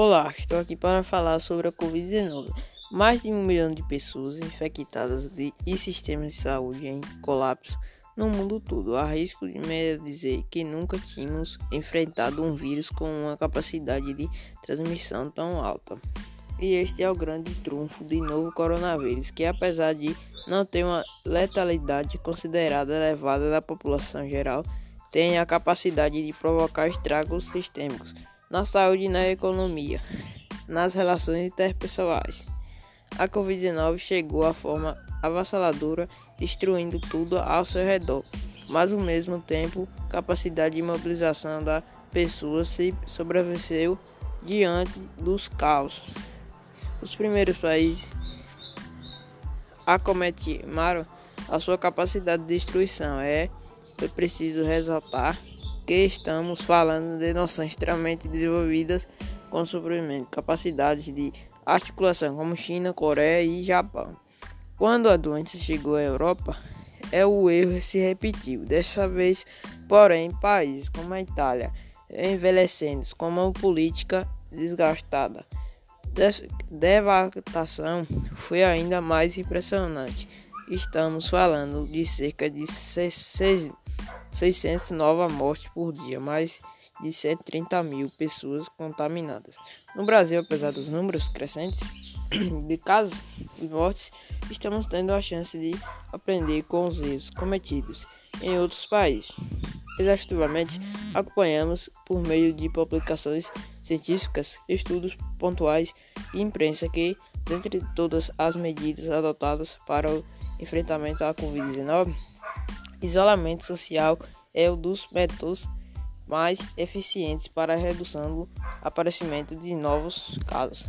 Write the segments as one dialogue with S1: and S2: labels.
S1: Olá, estou aqui para falar sobre a Covid-19. Mais de um milhão de pessoas infectadas de, e sistemas de saúde em colapso no mundo todo. Há risco de me dizer que nunca tínhamos enfrentado um vírus com uma capacidade de transmissão tão alta. E este é o grande trunfo do novo coronavírus, que apesar de não ter uma letalidade considerada elevada na população geral, tem a capacidade de provocar estragos sistêmicos na saúde e na economia, nas relações interpessoais. A Covid-19 chegou a forma avassaladora, destruindo tudo ao seu redor, mas ao mesmo tempo, capacidade de mobilização da pessoa se sobreviveu diante dos caos. Os primeiros países acometimaram a sua capacidade de destruição. É, é preciso ressaltar que estamos falando de noções extremamente desenvolvidas com suprimento, capacidades de articulação como China, Coreia e Japão. Quando a doença chegou à Europa, é o erro se repetiu. Dessa vez, porém, países como a Itália envelhecendo com uma política desgastada devastação foi ainda mais impressionante. Estamos falando de cerca de 600 novas mortes por dia, mais de 130 mil pessoas contaminadas. No Brasil, apesar dos números crescentes de casos e mortes, estamos tendo a chance de aprender com os erros cometidos em outros países. Exaustivamente, acompanhamos por meio de publicações científicas, estudos pontuais e imprensa que, dentre todas as medidas adotadas para o enfrentamento à Covid-19, isolamento social é um dos métodos mais eficientes para a redução do aparecimento de novos casos.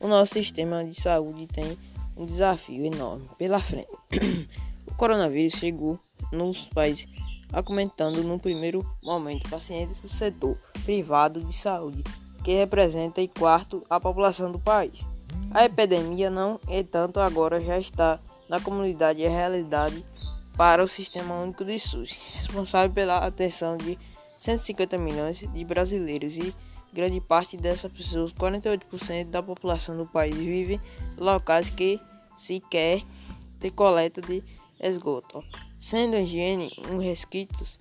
S1: O nosso sistema de saúde tem um desafio enorme pela frente. o coronavírus chegou nos países acometendo no primeiro momento pacientes do setor privado de saúde que representa em quarto a população do país. A epidemia, não entanto, agora já está na comunidade e é realidade para o Sistema Único de SUS, responsável pela atenção de 150 milhões de brasileiros e grande parte dessas pessoas, 48% da população do país, vive em locais que sequer tem coleta de esgoto, sendo a higiene um resquício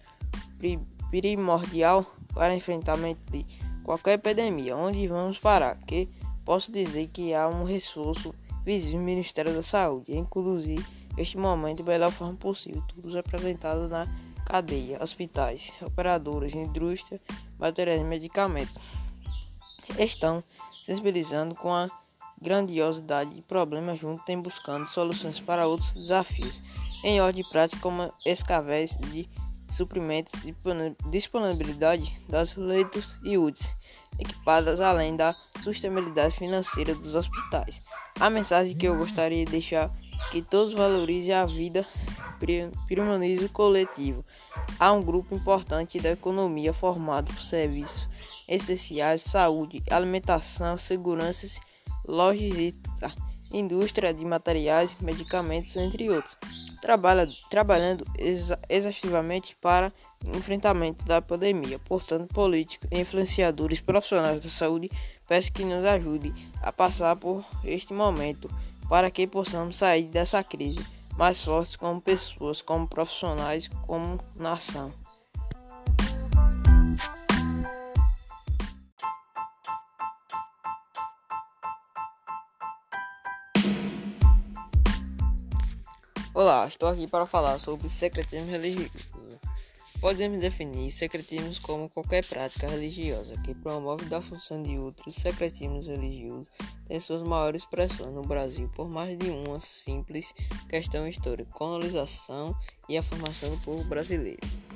S1: primordial para enfrentamento de qualquer epidemia, onde vamos parar? Que posso dizer que há um reforço visível no Ministério da Saúde, inclusive este momento melhor forma possível, todos apresentados na cadeia, hospitais, operadoras, indústria, materiais e medicamentos estão sensibilizando com a grandiosidade de problemas juntos tem buscando soluções para outros desafios em ordem prática como escavéis de suprimentos de disponibilidade das leitos e UTS equipadas além da sustentabilidade financeira dos hospitais. A mensagem que eu gostaria de deixar que todos valorizem a vida priorize o coletivo. Há um grupo importante da economia formado por serviços essenciais, saúde, alimentação, segurança, logística, indústria de materiais, medicamentos, entre outros trabalha, trabalhando exa exaustivamente para enfrentamento da pandemia. Portanto, políticos influenciadores profissionais da saúde peço que nos ajude a passar por este momento para que possamos sair dessa crise mais fortes como pessoas, como profissionais, como nação. Olá, estou aqui para falar sobre secretismo religioso. Podemos definir secretismo como qualquer prática religiosa que promove a função de outros. Secretismos religiosos têm suas maiores expressões no Brasil por mais de uma simples questão histórica, colonização e a formação do povo brasileiro.